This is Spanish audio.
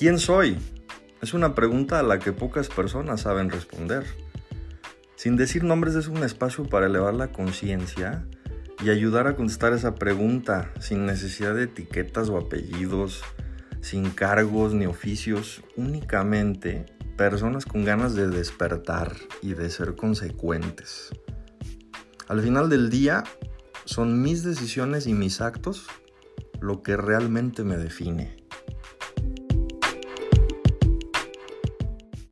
¿Quién soy? Es una pregunta a la que pocas personas saben responder. Sin decir nombres es un espacio para elevar la conciencia y ayudar a contestar esa pregunta sin necesidad de etiquetas o apellidos, sin cargos ni oficios, únicamente personas con ganas de despertar y de ser consecuentes. Al final del día, son mis decisiones y mis actos lo que realmente me define.